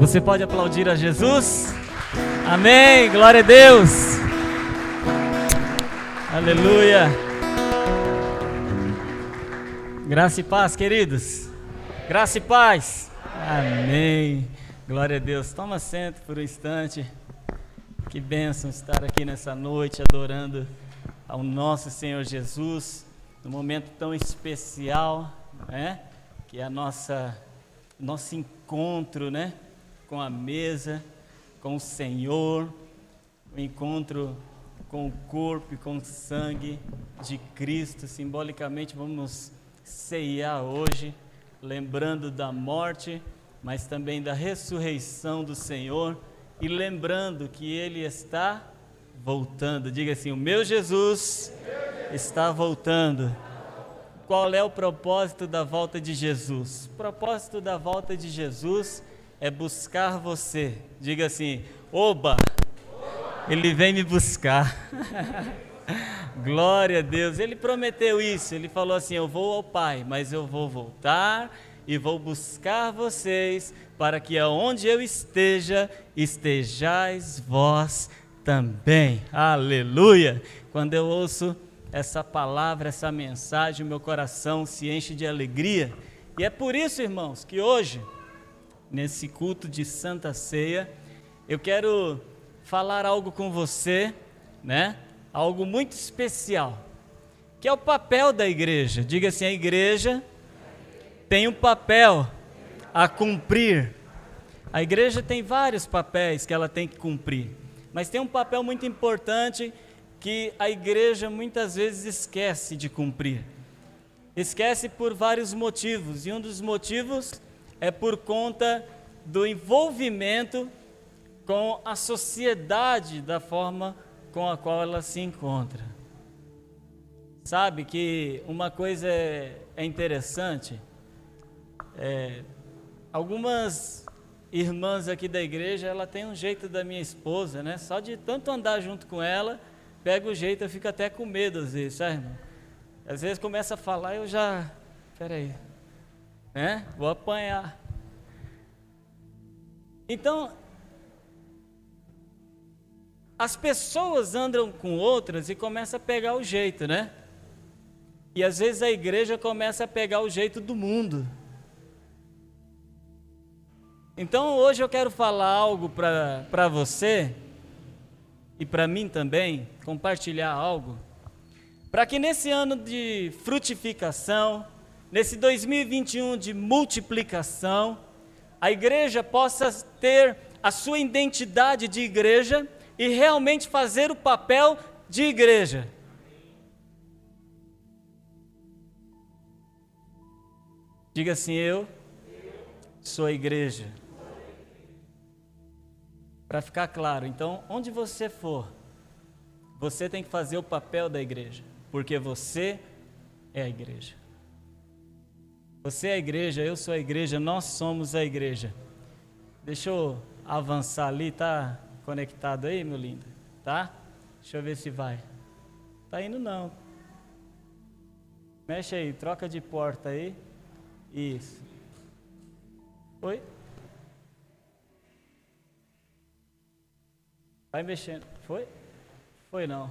Você pode aplaudir a Jesus? Amém. Glória a Deus. Aleluia. Graça e paz, queridos. Graça e paz. Amém. Glória a Deus. Toma assento por um instante. Que bênção estar aqui nessa noite adorando ao nosso Senhor Jesus, num momento tão especial, né? Que é a nossa nosso encontro, né? Com a mesa, com o Senhor, o encontro com o corpo e com o sangue de Cristo. Simbolicamente vamos ceiar hoje, lembrando da morte, mas também da ressurreição do Senhor e lembrando que Ele está voltando. Diga assim: O meu Jesus está voltando. Qual é o propósito da volta de Jesus? O propósito da volta de Jesus é buscar você. Diga assim: Oba! Ele vem me buscar. Glória a Deus. Ele prometeu isso. Ele falou assim: Eu vou ao Pai, mas eu vou voltar e vou buscar vocês para que aonde eu esteja, estejais vós também. Aleluia! Quando eu ouço essa palavra, essa mensagem, meu coração se enche de alegria. E é por isso, irmãos, que hoje, nesse culto de Santa Ceia, eu quero falar algo com você, né? Algo muito especial, que é o papel da igreja. Diga assim: a igreja tem um papel a cumprir. A igreja tem vários papéis que ela tem que cumprir, mas tem um papel muito importante que a igreja muitas vezes esquece de cumprir. Esquece por vários motivos, e um dos motivos é por conta do envolvimento com a sociedade da forma com a qual ela se encontra. Sabe que uma coisa é, é interessante? É, algumas irmãs aqui da igreja, ela tem um jeito da minha esposa, né? Só de tanto andar junto com ela, pega o jeito, eu fico até com medo às vezes, sabe, irmão? Às vezes começa a falar, eu já, peraí, né? Vou apanhar. Então, as pessoas andam com outras e começa a pegar o jeito, né? E às vezes a igreja começa a pegar o jeito do mundo. Então hoje eu quero falar algo para você e para mim também, compartilhar algo, para que nesse ano de frutificação, nesse 2021 de multiplicação, a igreja possa ter a sua identidade de igreja e realmente fazer o papel de igreja. Diga assim: Eu sou a igreja. Para ficar claro, então, onde você for, você tem que fazer o papel da igreja, porque você é a igreja. Você é a igreja, eu sou a igreja, nós somos a igreja. Deixa eu avançar ali, tá? conectado aí, meu lindo? Tá? Deixa eu ver se vai. Tá indo não. Mexe aí, troca de porta aí. Isso. Oi? Vai mexendo. Foi? Foi não.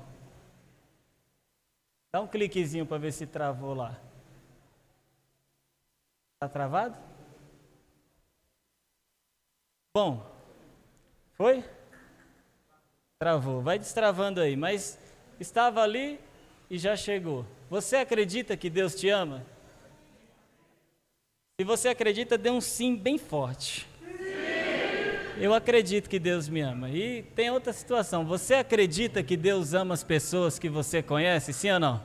Dá um cliquezinho para ver se travou lá. Tá travado? Bom. Foi? Travou. Vai destravando aí, mas estava ali e já chegou. Você acredita que Deus te ama? Se você acredita, dê um sim bem forte. Sim. Eu acredito que Deus me ama. E tem outra situação. Você acredita que Deus ama as pessoas que você conhece? Sim ou não?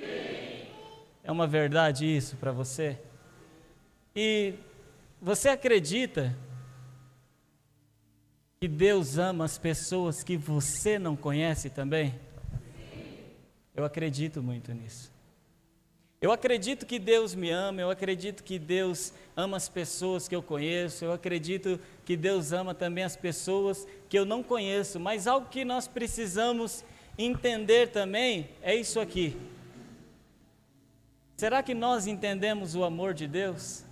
Sim. É uma verdade isso para você? E você acredita que Deus ama as pessoas que você não conhece também? Eu acredito muito nisso. Eu acredito que Deus me ama, eu acredito que Deus ama as pessoas que eu conheço, eu acredito que Deus ama também as pessoas que eu não conheço, mas algo que nós precisamos entender também é isso aqui. Será que nós entendemos o amor de Deus?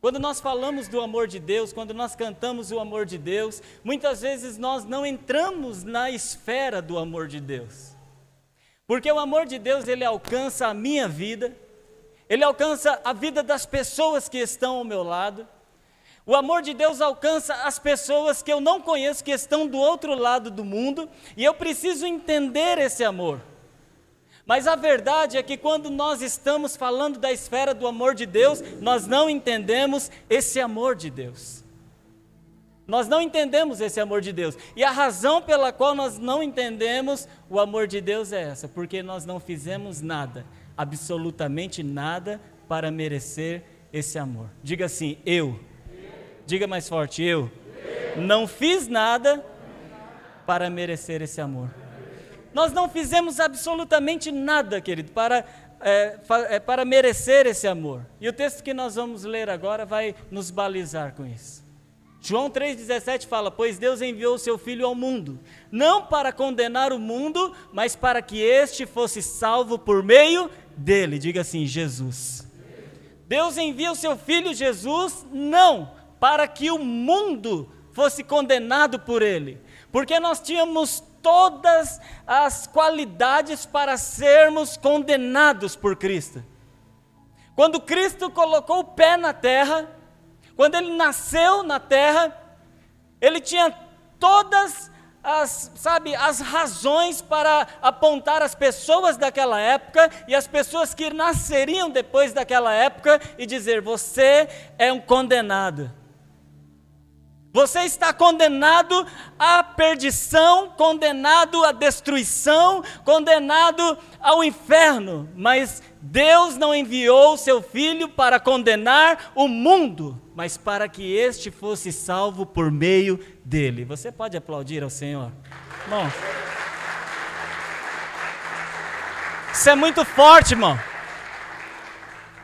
Quando nós falamos do amor de Deus, quando nós cantamos o amor de Deus, muitas vezes nós não entramos na esfera do amor de Deus. Porque o amor de Deus, ele alcança a minha vida, ele alcança a vida das pessoas que estão ao meu lado. O amor de Deus alcança as pessoas que eu não conheço, que estão do outro lado do mundo, e eu preciso entender esse amor. Mas a verdade é que quando nós estamos falando da esfera do amor de Deus, nós não entendemos esse amor de Deus. Nós não entendemos esse amor de Deus. E a razão pela qual nós não entendemos o amor de Deus é essa, porque nós não fizemos nada, absolutamente nada, para merecer esse amor. Diga assim, eu. Diga mais forte, eu. Não fiz nada para merecer esse amor. Nós não fizemos absolutamente nada, querido, para, é, é, para merecer esse amor. E o texto que nós vamos ler agora vai nos balizar com isso. João 3,17 fala: Pois Deus enviou o seu Filho ao mundo, não para condenar o mundo, mas para que este fosse salvo por meio dele. Diga assim: Jesus. Deus envia o seu Filho Jesus, não para que o mundo fosse condenado por ele, porque nós tínhamos todas as qualidades para sermos condenados por Cristo. Quando Cristo colocou o pé na terra, quando ele nasceu na terra, ele tinha todas as, sabe, as razões para apontar as pessoas daquela época e as pessoas que nasceriam depois daquela época e dizer: você é um condenado. Você está condenado à perdição, condenado à destruição, condenado ao inferno. Mas Deus não enviou seu filho para condenar o mundo, mas para que este fosse salvo por meio dele. Você pode aplaudir ao Senhor? Bom. Isso é muito forte, irmão.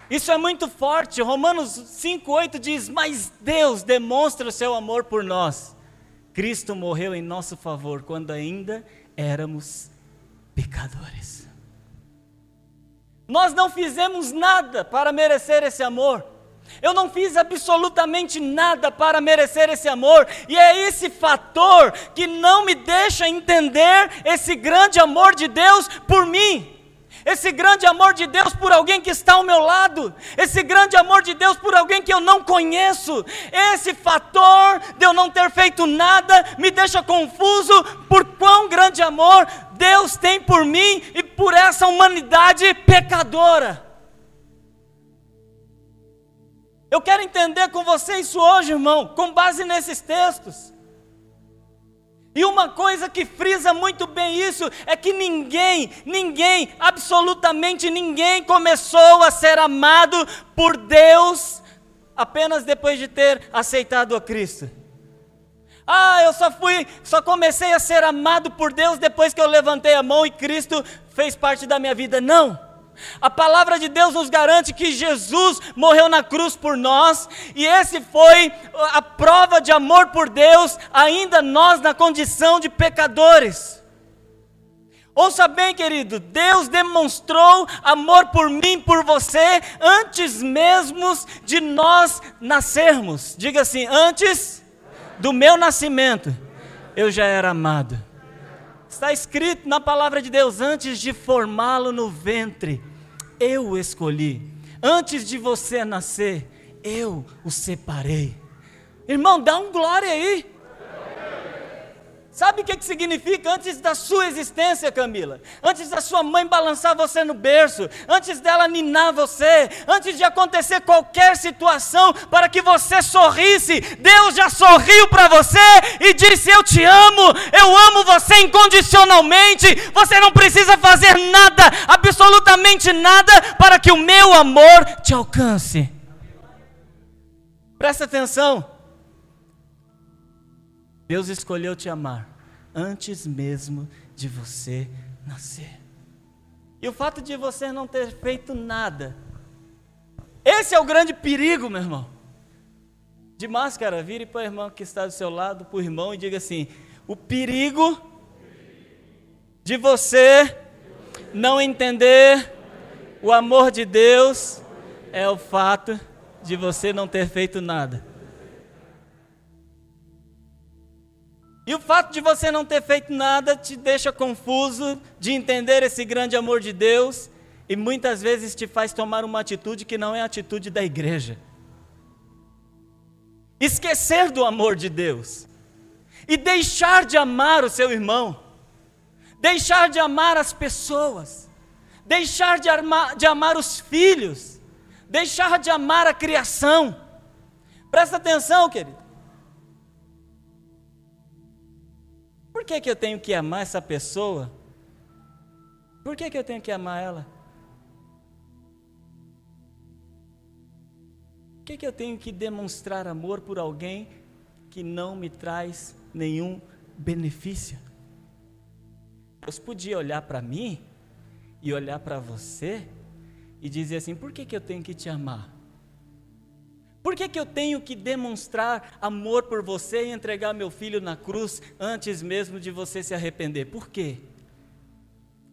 Isso é muito forte. Romanos 5,8 diz: Mas Deus demonstra o seu amor por nós. Cristo morreu em nosso favor quando ainda éramos pecadores. Nós não fizemos nada para merecer esse amor. Eu não fiz absolutamente nada para merecer esse amor, e é esse fator que não me deixa entender esse grande amor de Deus por mim esse grande amor de Deus por alguém que está ao meu lado, esse grande amor de Deus por alguém que eu não conheço, esse fator de eu não ter feito nada me deixa confuso por quão grande amor Deus tem por mim e por essa humanidade pecadora. Eu quero entender com você isso hoje, irmão, com base nesses textos. E uma coisa que frisa muito bem isso é que ninguém, ninguém, absolutamente ninguém começou a ser amado por Deus apenas depois de ter aceitado a Cristo. Ah, eu só fui, só comecei a ser amado por Deus depois que eu levantei a mão e Cristo fez parte da minha vida. Não. A palavra de Deus nos garante que Jesus morreu na cruz por nós, e esse foi a prova de amor por Deus, ainda nós na condição de pecadores. Ouça bem, querido, Deus demonstrou amor por mim, por você, antes mesmo de nós nascermos. Diga assim: antes do meu nascimento, eu já era amado. Está escrito na palavra de Deus: antes de formá-lo no ventre, eu o escolhi. Antes de você nascer, eu o separei. Irmão, dá um glória aí. Sabe o que, que significa antes da sua existência, Camila? Antes da sua mãe balançar você no berço, antes dela ninar você, antes de acontecer qualquer situação para que você sorrisse, Deus já sorriu para você e disse: Eu te amo, eu amo você incondicionalmente. Você não precisa fazer nada, absolutamente nada, para que o meu amor te alcance. Presta atenção. Deus escolheu te amar antes mesmo de você nascer. E o fato de você não ter feito nada, esse é o grande perigo, meu irmão. De máscara, vire para o irmão que está do seu lado, para o irmão, e diga assim: o perigo de você não entender o amor de Deus é o fato de você não ter feito nada. E o fato de você não ter feito nada te deixa confuso de entender esse grande amor de Deus e muitas vezes te faz tomar uma atitude que não é a atitude da igreja. Esquecer do amor de Deus e deixar de amar o seu irmão, deixar de amar as pessoas, deixar de, armar, de amar os filhos, deixar de amar a criação. Presta atenção, querido. Por que, que eu tenho que amar essa pessoa? Por que, que eu tenho que amar ela? Por que, que eu tenho que demonstrar amor por alguém que não me traz nenhum benefício? Deus podia olhar para mim e olhar para você e dizer assim: por que, que eu tenho que te amar? Por que, que eu tenho que demonstrar amor por você e entregar meu filho na cruz antes mesmo de você se arrepender? Por quê?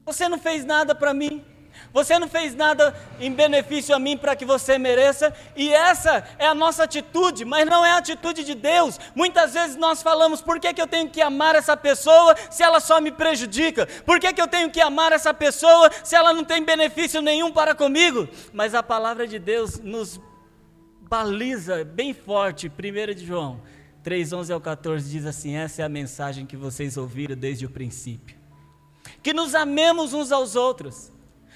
Você não fez nada para mim. Você não fez nada em benefício a mim para que você mereça, e essa é a nossa atitude, mas não é a atitude de Deus. Muitas vezes nós falamos: por que, que eu tenho que amar essa pessoa se ela só me prejudica? Por que, que eu tenho que amar essa pessoa se ela não tem benefício nenhum para comigo? Mas a palavra de Deus nos baliza bem forte, 1 de João 3, 11 ao 14 diz assim: essa é a mensagem que vocês ouviram desde o princípio. Que nos amemos uns aos outros,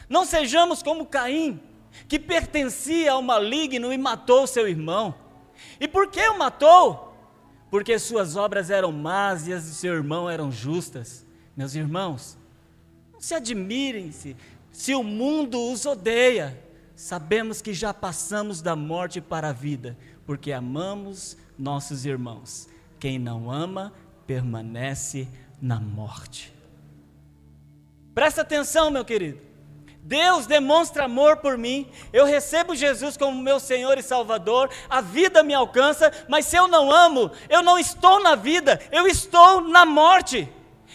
não sejamos como Caim, que pertencia ao maligno e matou seu irmão. E por que o matou? Porque suas obras eram más e as de seu irmão eram justas. Meus irmãos, não se admirem-se se o mundo os odeia sabemos que já passamos da morte para a vida, porque amamos nossos irmãos. Quem não ama, permanece na morte. Presta atenção, meu querido. Deus demonstra amor por mim, eu recebo Jesus como meu Senhor e Salvador, a vida me alcança, mas se eu não amo, eu não estou na vida, eu estou na morte.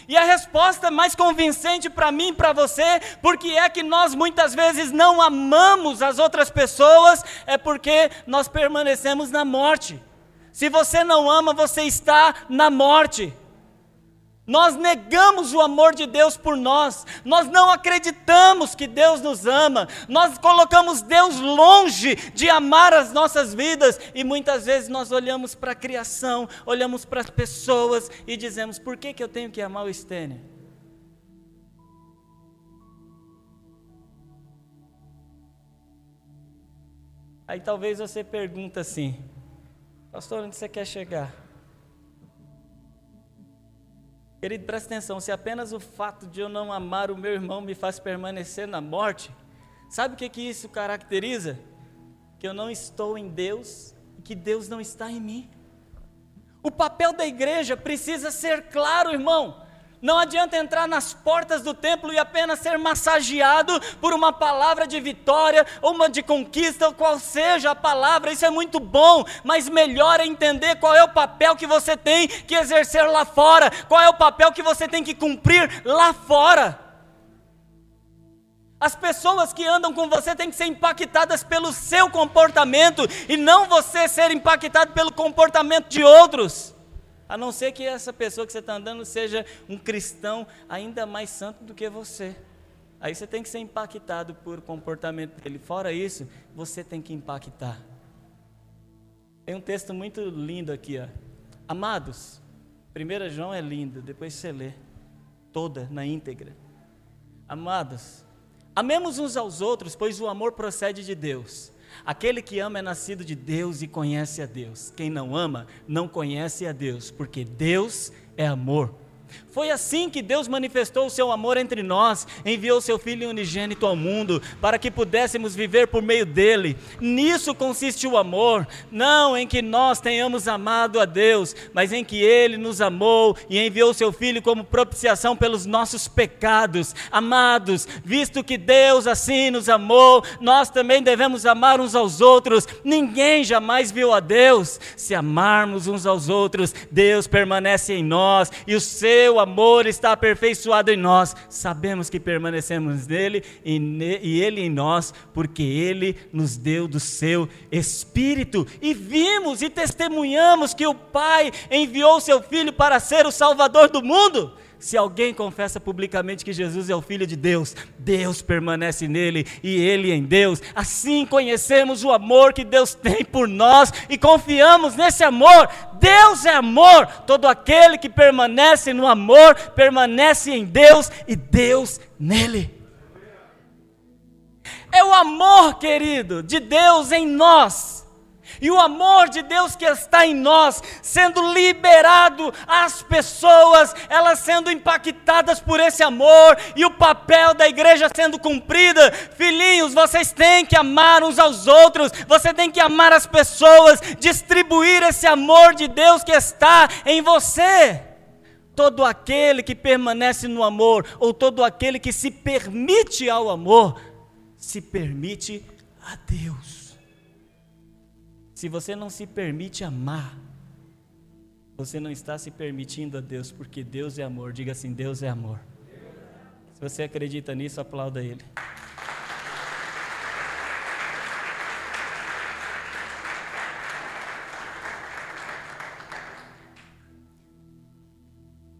E a resposta mais convincente para mim e para você, porque é que nós muitas vezes não amamos as outras pessoas, é porque nós permanecemos na morte. Se você não ama, você está na morte. Nós negamos o amor de Deus por nós, nós não acreditamos que Deus nos ama, nós colocamos Deus longe de amar as nossas vidas e muitas vezes nós olhamos para a criação, olhamos para as pessoas e dizemos: por que, que eu tenho que amar o Stênio? Aí talvez você pergunta assim, pastor, onde você quer chegar? Querido, presta atenção: se apenas o fato de eu não amar o meu irmão me faz permanecer na morte, sabe o que, que isso caracteriza? Que eu não estou em Deus e que Deus não está em mim. O papel da igreja precisa ser claro, irmão. Não adianta entrar nas portas do templo e apenas ser massageado por uma palavra de vitória ou uma de conquista, ou qual seja a palavra, isso é muito bom, mas melhor é entender qual é o papel que você tem que exercer lá fora, qual é o papel que você tem que cumprir lá fora. As pessoas que andam com você têm que ser impactadas pelo seu comportamento e não você ser impactado pelo comportamento de outros. A não ser que essa pessoa que você está andando seja um cristão ainda mais santo do que você. Aí você tem que ser impactado por comportamento dele. Fora isso, você tem que impactar. Tem um texto muito lindo aqui, ó. Amados, 1 João é lindo, depois você lê toda na íntegra. Amados, amemos uns aos outros, pois o amor procede de Deus. Aquele que ama é nascido de Deus e conhece a Deus. Quem não ama, não conhece a Deus, porque Deus é amor. Foi assim que Deus manifestou o seu amor entre nós, enviou seu Filho unigênito ao mundo, para que pudéssemos viver por meio dele. Nisso consiste o amor, não em que nós tenhamos amado a Deus, mas em que ele nos amou e enviou seu Filho como propiciação pelos nossos pecados. Amados, visto que Deus assim nos amou, nós também devemos amar uns aos outros. Ninguém jamais viu a Deus. Se amarmos uns aos outros, Deus permanece em nós e o seu seu amor está aperfeiçoado em nós, sabemos que permanecemos nele e, ne, e ele em nós, porque ele nos deu do seu Espírito. E vimos e testemunhamos que o Pai enviou seu Filho para ser o Salvador do mundo. Se alguém confessa publicamente que Jesus é o Filho de Deus, Deus permanece nele e ele em Deus. Assim conhecemos o amor que Deus tem por nós e confiamos nesse amor. Deus é amor. Todo aquele que permanece no amor permanece em Deus e Deus nele. É o amor, querido, de Deus em nós e o amor de Deus que está em nós, sendo liberado às pessoas, elas sendo impactadas por esse amor, e o papel da igreja sendo cumprida. Filhinhos, vocês têm que amar uns aos outros, você tem que amar as pessoas, distribuir esse amor de Deus que está em você. Todo aquele que permanece no amor, ou todo aquele que se permite ao amor, se permite a Deus. Se você não se permite amar, você não está se permitindo a Deus, porque Deus é amor. Diga assim: Deus é amor. Se você acredita nisso, aplauda Ele.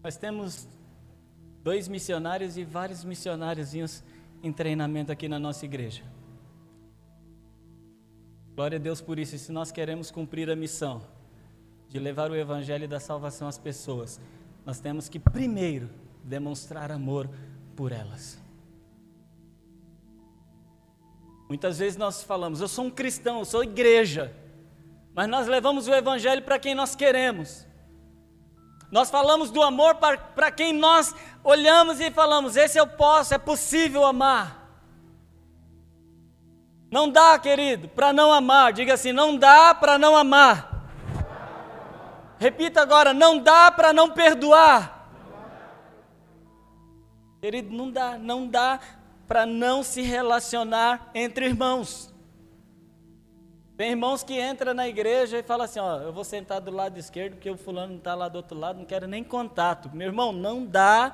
Nós temos dois missionários e vários missionáriozinhos em treinamento aqui na nossa igreja. Glória a Deus por isso. E se nós queremos cumprir a missão de levar o Evangelho da salvação às pessoas, nós temos que primeiro demonstrar amor por elas. Muitas vezes nós falamos, eu sou um cristão, eu sou igreja, mas nós levamos o Evangelho para quem nós queremos. Nós falamos do amor para quem nós olhamos e falamos, esse eu posso, é possível amar. Não dá, querido, para não amar. Diga assim: não dá para não amar. Repita agora: não dá para não perdoar. Querido, não dá, não dá para não se relacionar entre irmãos. Tem irmãos que entram na igreja e falam assim: ó, eu vou sentar do lado esquerdo porque o fulano está lá do outro lado, não quero nem contato. Meu irmão, não dá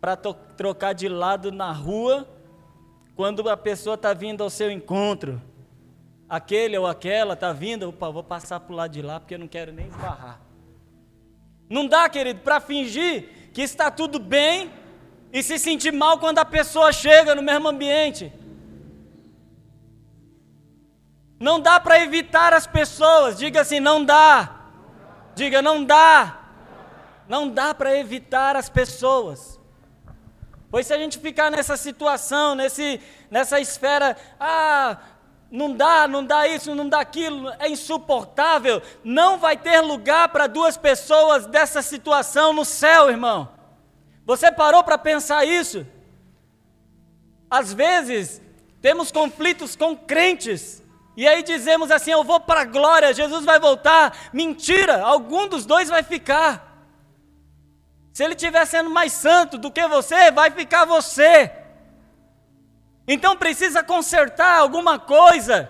para trocar de lado na rua quando a pessoa está vindo ao seu encontro, aquele ou aquela está vindo, opa, vou passar para o lado de lá porque eu não quero nem esbarrar. Não dá, querido, para fingir que está tudo bem e se sentir mal quando a pessoa chega no mesmo ambiente. Não dá para evitar as pessoas, diga assim, não dá. Diga, não dá. Não dá para evitar as pessoas. Pois se a gente ficar nessa situação, nesse, nessa esfera, ah, não dá, não dá isso, não dá aquilo, é insuportável, não vai ter lugar para duas pessoas dessa situação no céu, irmão. Você parou para pensar isso? Às vezes, temos conflitos com crentes, e aí dizemos assim: eu vou para a glória, Jesus vai voltar. Mentira, algum dos dois vai ficar. Se ele estiver sendo mais santo do que você, vai ficar você. Então precisa consertar alguma coisa.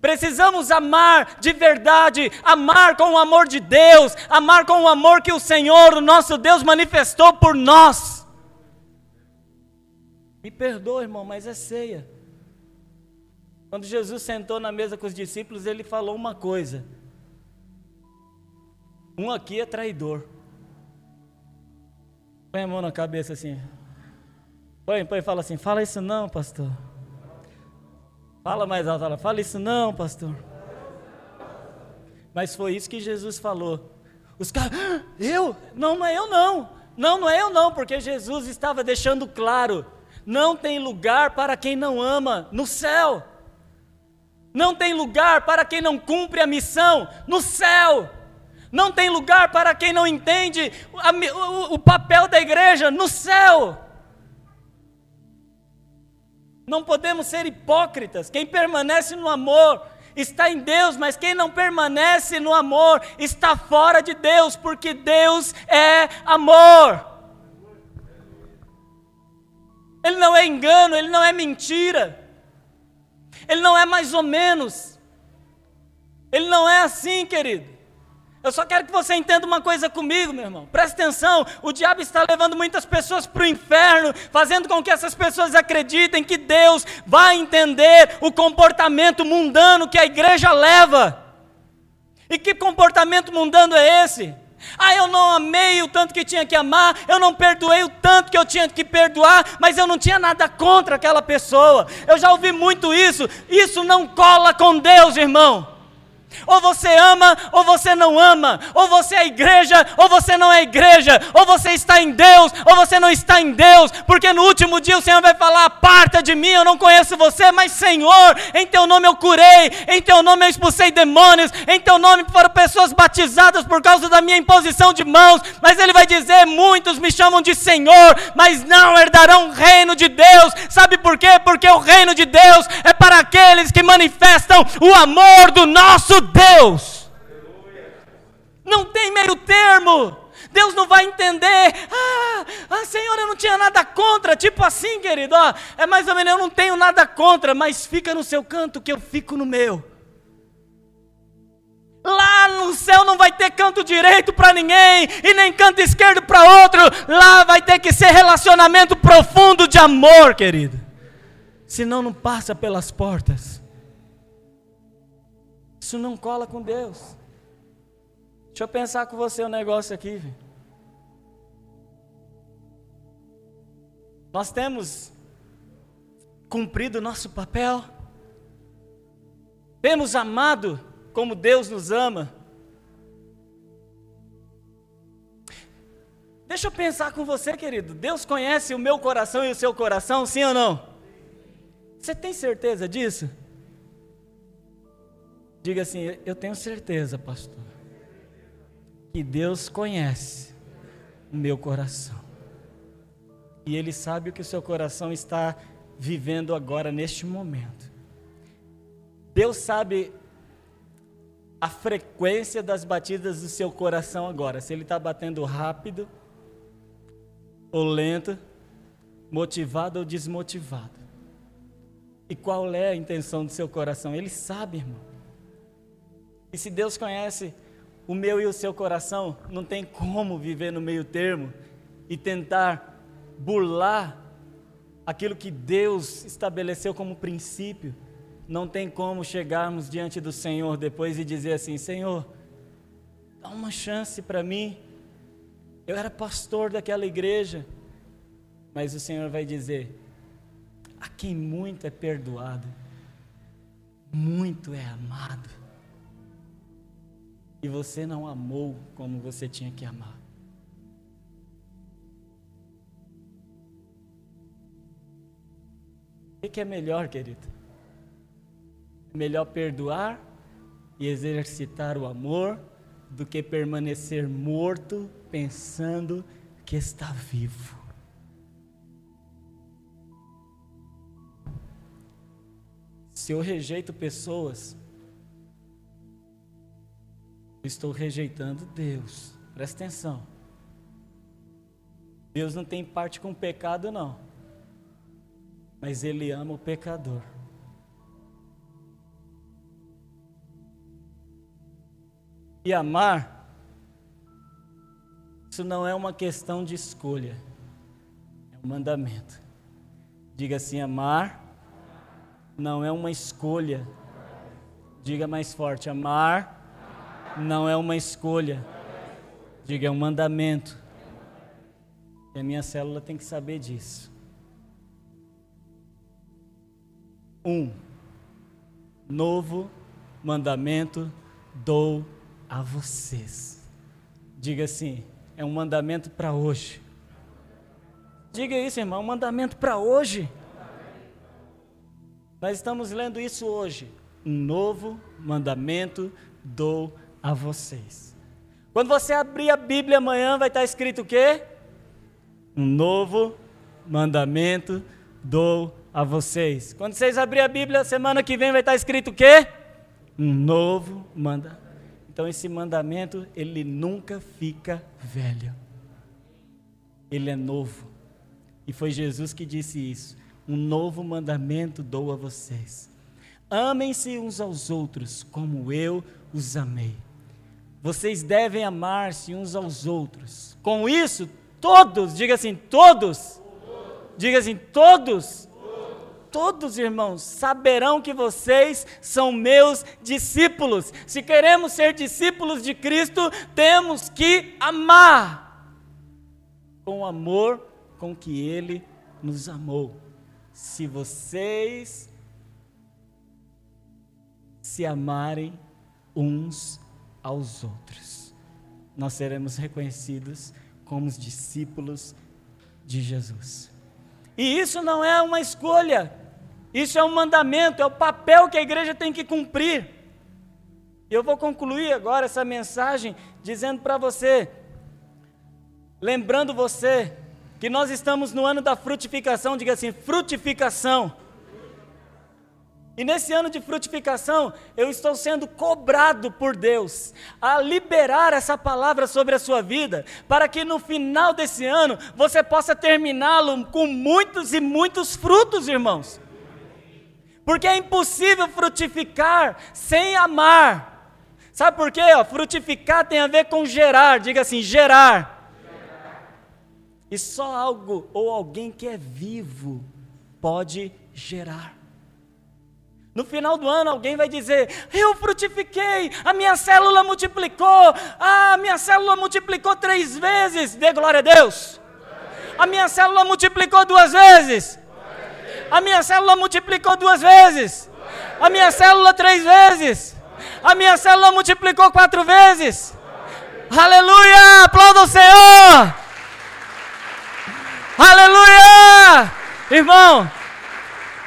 Precisamos amar de verdade, amar com o amor de Deus, amar com o amor que o Senhor, o nosso Deus, manifestou por nós. Me perdoa, irmão, mas é ceia. Quando Jesus sentou na mesa com os discípulos, ele falou uma coisa: um aqui é traidor. Põe a mão na cabeça assim. Põe, põe, fala assim: fala isso não, pastor. Fala mais alto, fala, fala isso não, pastor. Mas foi isso que Jesus falou. Os caras, ah, eu? Não, não é eu não. Não, não é eu não, porque Jesus estava deixando claro: não tem lugar para quem não ama no céu. Não tem lugar para quem não cumpre a missão no céu. Não tem lugar para quem não entende o papel da igreja no céu. Não podemos ser hipócritas. Quem permanece no amor está em Deus, mas quem não permanece no amor está fora de Deus, porque Deus é amor. Ele não é engano, ele não é mentira. Ele não é mais ou menos. Ele não é assim, querido. Eu só quero que você entenda uma coisa comigo, meu irmão. Presta atenção: o diabo está levando muitas pessoas para o inferno, fazendo com que essas pessoas acreditem que Deus vai entender o comportamento mundano que a igreja leva. E que comportamento mundano é esse? Ah, eu não amei o tanto que tinha que amar, eu não perdoei o tanto que eu tinha que perdoar, mas eu não tinha nada contra aquela pessoa. Eu já ouvi muito isso. Isso não cola com Deus, irmão. Ou você ama, ou você não ama. Ou você é igreja, ou você não é igreja. Ou você está em Deus, ou você não está em Deus. Porque no último dia o Senhor vai falar: Aparta de mim, eu não conheço você, mas Senhor, em teu nome eu curei, em teu nome eu expulsei demônios, em teu nome foram pessoas batizadas por causa da minha imposição de mãos. Mas Ele vai dizer: Muitos me chamam de Senhor, mas não herdarão o reino de Deus. Sabe por quê? Porque o reino de Deus é para aqueles que manifestam o amor do nosso Deus. Não tem meio termo. Deus não vai entender. Ah, ah, Senhor, eu não tinha nada contra. Tipo assim, querido. Ó, é mais ou menos, eu não tenho nada contra, mas fica no seu canto que eu fico no meu. Lá no céu não vai ter canto direito para ninguém e nem canto esquerdo para outro. Lá vai ter que ser relacionamento profundo de amor, querido. Senão não passa pelas portas. Isso não cola com Deus. Deixa eu pensar com você um negócio aqui. Nós temos cumprido o nosso papel. Temos amado como Deus nos ama. Deixa eu pensar com você, querido. Deus conhece o meu coração e o seu coração, sim ou não? Você tem certeza disso? Diga assim: Eu tenho certeza, pastor, que Deus conhece o meu coração. E Ele sabe o que o seu coração está vivendo agora, neste momento. Deus sabe a frequência das batidas do seu coração agora. Se ele está batendo rápido ou lento, motivado ou desmotivado. E qual é a intenção do seu coração? Ele sabe, irmão. E se Deus conhece o meu e o seu coração, não tem como viver no meio termo e tentar burlar aquilo que Deus estabeleceu como princípio. Não tem como chegarmos diante do Senhor depois e dizer assim: Senhor, dá uma chance para mim. Eu era pastor daquela igreja. Mas o Senhor vai dizer: a quem muito é perdoado, muito é amado e você não amou como você tinha que amar. O que é melhor, querido? É melhor perdoar e exercitar o amor do que permanecer morto pensando que está vivo. Se eu rejeito pessoas, estou rejeitando Deus. Presta atenção. Deus não tem parte com o pecado, não. Mas Ele ama o pecador. E amar, isso não é uma questão de escolha, é um mandamento. Diga assim: amar não é uma escolha. Diga mais forte: amar não é uma escolha. Diga, é um mandamento. E a minha célula tem que saber disso. Um, novo mandamento dou a vocês. Diga assim, é um mandamento para hoje. Diga isso, irmão, é um mandamento para hoje. Nós estamos lendo isso hoje. Um novo mandamento dou a vocês. Quando você abrir a Bíblia amanhã, vai estar escrito o quê? Um novo mandamento dou a vocês. Quando vocês abrirem a Bíblia, semana que vem vai estar escrito o quê? Um novo mandamento. Então esse mandamento, ele nunca fica velho. Ele é novo. E foi Jesus que disse isso. Um novo mandamento dou a vocês. Amem-se uns aos outros como eu os amei. Vocês devem amar-se uns aos outros. Com isso, todos, diga assim, todos, diga assim, todos, todos irmãos, saberão que vocês são meus discípulos. Se queremos ser discípulos de Cristo, temos que amar com o amor com que Ele nos amou. Se vocês se amarem uns aos outros, nós seremos reconhecidos como os discípulos de Jesus. E isso não é uma escolha, isso é um mandamento, é o papel que a igreja tem que cumprir. Eu vou concluir agora essa mensagem dizendo para você, lembrando você, que nós estamos no ano da frutificação, diga assim, frutificação. E nesse ano de frutificação, eu estou sendo cobrado por Deus a liberar essa palavra sobre a sua vida, para que no final desse ano você possa terminá-lo com muitos e muitos frutos, irmãos. Porque é impossível frutificar sem amar. Sabe por quê? frutificar tem a ver com gerar, diga assim, gerar. gerar. E só algo ou alguém que é vivo pode gerar. No final do ano, alguém vai dizer: Eu frutifiquei, a minha célula multiplicou, ah, a minha célula multiplicou três vezes. Dê glória a Deus. A minha célula multiplicou duas vezes. A minha célula multiplicou duas vezes. A minha célula três vezes. A minha célula multiplicou quatro vezes. Aleluia! Aplauda o Senhor! Aleluia! Irmão,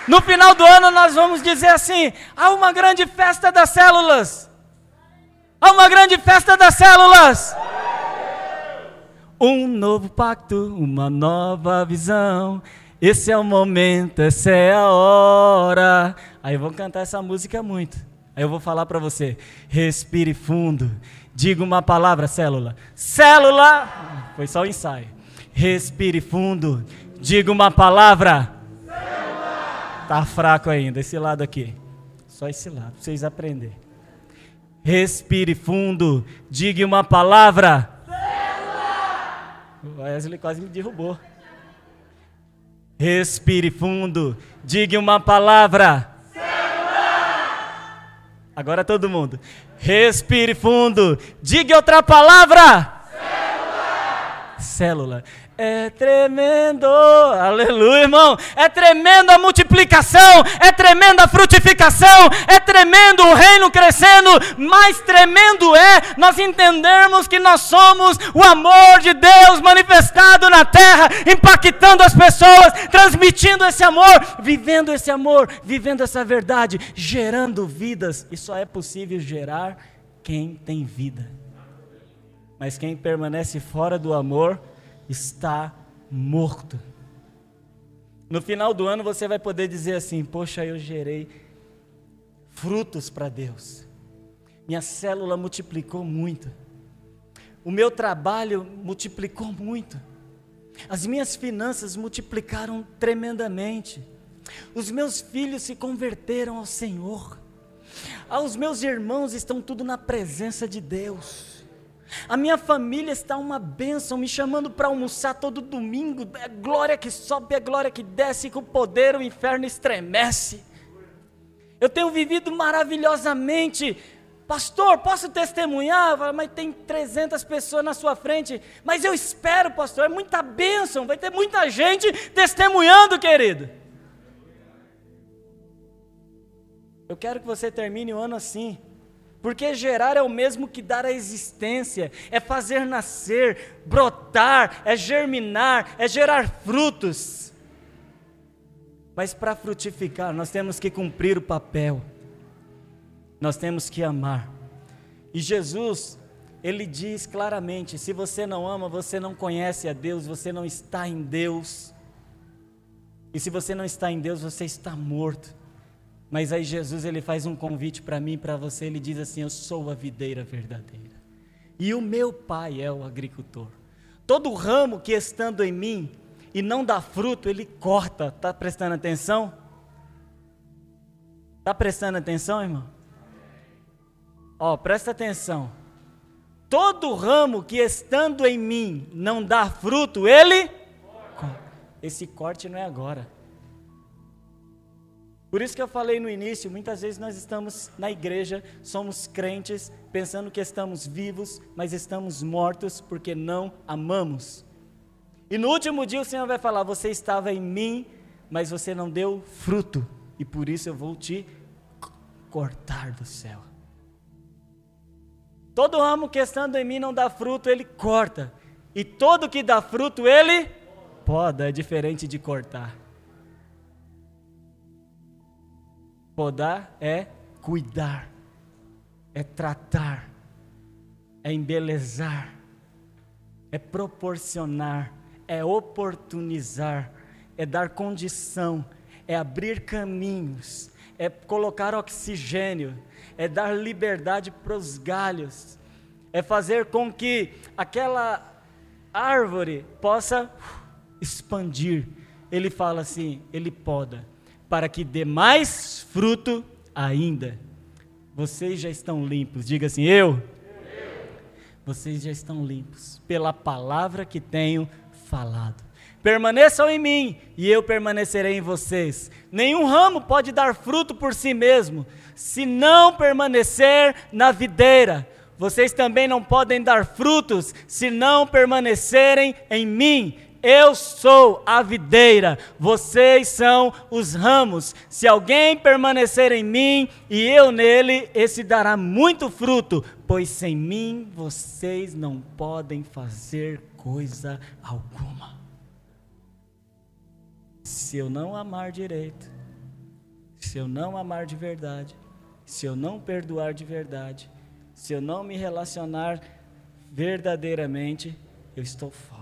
no final do ano nós vamos dizer assim: há uma grande festa das células. Há uma grande festa das células. Um novo pacto, uma nova visão. Esse é o momento, essa é a hora. Aí eu vou cantar essa música muito. Aí eu vou falar para você: respire fundo. Diga uma palavra, célula. Célula! Foi só o ensaio. Respire fundo. Diga uma palavra. Tá fraco ainda, esse lado aqui. Só esse lado, pra vocês aprenderem. Respire fundo, diga uma palavra. O Wesley quase me derrubou. Respire fundo, diga uma palavra. Agora todo mundo. Respire fundo, diga outra palavra. Célula. Célula. É tremendo, aleluia, irmão. É tremenda a multiplicação, é tremenda a frutificação, é tremendo o reino crescendo. Mais tremendo é nós entendermos que nós somos o amor de Deus manifestado na terra, impactando as pessoas, transmitindo esse amor, vivendo esse amor, vivendo essa verdade, gerando vidas. E só é possível gerar quem tem vida. Mas quem permanece fora do amor, está morto. No final do ano você vai poder dizer assim: Poxa, eu gerei frutos para Deus. Minha célula multiplicou muito. O meu trabalho multiplicou muito. As minhas finanças multiplicaram tremendamente. Os meus filhos se converteram ao Senhor. Os meus irmãos estão tudo na presença de Deus. A minha família está uma bênção, me chamando para almoçar todo domingo. É glória que sobe, é glória que desce, com o poder o inferno estremece. Eu tenho vivido maravilhosamente. Pastor, posso testemunhar? Mas tem 300 pessoas na sua frente. Mas eu espero, pastor, é muita bênção. Vai ter muita gente testemunhando, querido. Eu quero que você termine o ano assim. Porque gerar é o mesmo que dar a existência, é fazer nascer, brotar, é germinar, é gerar frutos. Mas para frutificar, nós temos que cumprir o papel, nós temos que amar. E Jesus, ele diz claramente: se você não ama, você não conhece a Deus, você não está em Deus. E se você não está em Deus, você está morto. Mas aí Jesus ele faz um convite para mim e para você, ele diz assim: "Eu sou a videira verdadeira. E o meu Pai é o agricultor. Todo ramo que estando em mim e não dá fruto, ele corta". Tá prestando atenção? Tá prestando atenção, irmão? Ó, presta atenção. todo ramo que estando em mim não dá fruto, ele. Esse corte não é agora. Por isso que eu falei no início, muitas vezes nós estamos na igreja, somos crentes, pensando que estamos vivos, mas estamos mortos porque não amamos. E no último dia o Senhor vai falar: Você estava em mim, mas você não deu fruto, e por isso eu vou te cortar do céu. Todo ramo que estando em mim não dá fruto, ele corta, e todo que dá fruto, ele poda, é diferente de cortar. Podar é cuidar, é tratar, é embelezar, é proporcionar, é oportunizar, é dar condição, é abrir caminhos, é colocar oxigênio, é dar liberdade para os galhos, é fazer com que aquela árvore possa expandir. Ele fala assim, ele poda para que dê mais fruto ainda. Vocês já estão limpos. Diga assim: eu. Vocês já estão limpos pela palavra que tenho falado. Permaneçam em mim e eu permanecerei em vocês. Nenhum ramo pode dar fruto por si mesmo, se não permanecer na videira. Vocês também não podem dar frutos se não permanecerem em mim. Eu sou a videira, vocês são os ramos. Se alguém permanecer em mim e eu nele, esse dará muito fruto, pois sem mim vocês não podem fazer coisa alguma. Se eu não amar direito, se eu não amar de verdade, se eu não perdoar de verdade, se eu não me relacionar verdadeiramente, eu estou fora.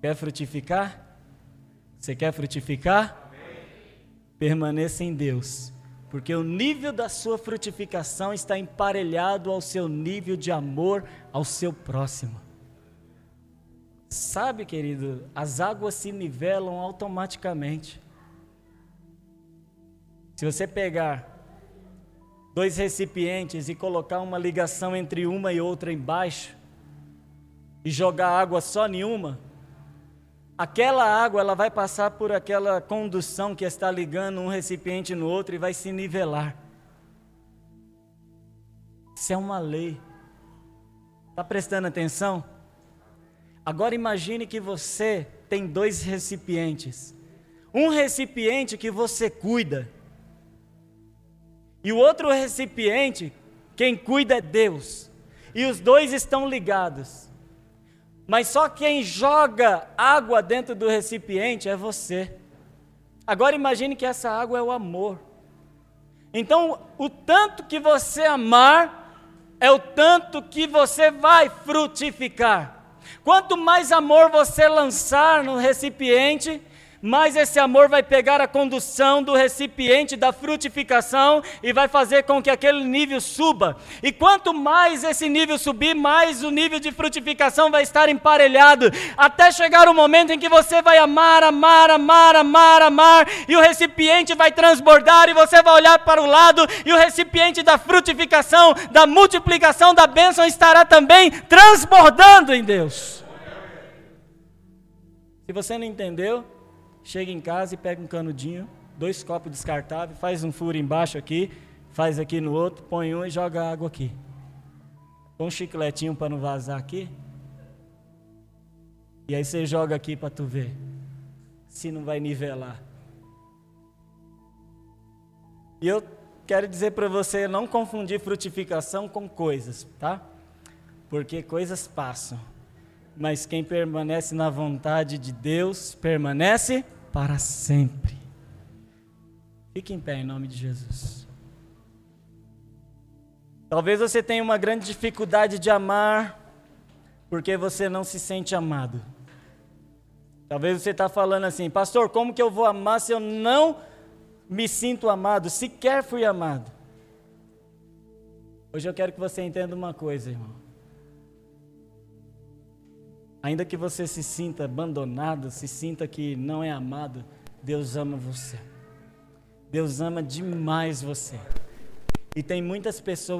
Quer frutificar? Você quer frutificar? Permaneça em Deus, porque o nível da sua frutificação está emparelhado ao seu nível de amor ao seu próximo. Sabe, querido, as águas se nivelam automaticamente. Se você pegar dois recipientes e colocar uma ligação entre uma e outra embaixo, e jogar água só em uma, aquela água ela vai passar por aquela condução que está ligando um recipiente no outro e vai se nivelar. Isso é uma lei. Está prestando atenção? Agora imagine que você tem dois recipientes. Um recipiente que você cuida. E o outro recipiente, quem cuida é Deus. E os dois estão ligados. Mas só quem joga água dentro do recipiente é você. Agora imagine que essa água é o amor. Então, o tanto que você amar é o tanto que você vai frutificar. Quanto mais amor você lançar no recipiente, mais esse amor vai pegar a condução do recipiente da frutificação e vai fazer com que aquele nível suba. E quanto mais esse nível subir, mais o nível de frutificação vai estar emparelhado, até chegar o momento em que você vai amar, amar, amar, amar, amar, e o recipiente vai transbordar e você vai olhar para o lado e o recipiente da frutificação, da multiplicação da bênção estará também transbordando em Deus. Se você não entendeu, chega em casa e pega um canudinho, dois copos descartáveis, faz um furo embaixo aqui, faz aqui no outro, põe um e joga água aqui. Com um chicletinho para não vazar aqui. E aí você joga aqui para tu ver se não vai nivelar. E eu quero dizer para você não confundir frutificação com coisas, tá? Porque coisas passam. Mas quem permanece na vontade de Deus permanece para sempre. Fique em pé em nome de Jesus. Talvez você tenha uma grande dificuldade de amar porque você não se sente amado. Talvez você está falando assim, pastor, como que eu vou amar se eu não me sinto amado, sequer fui amado? Hoje eu quero que você entenda uma coisa, irmão. Ainda que você se sinta abandonado, se sinta que não é amado, Deus ama você. Deus ama demais você. E tem muitas pessoas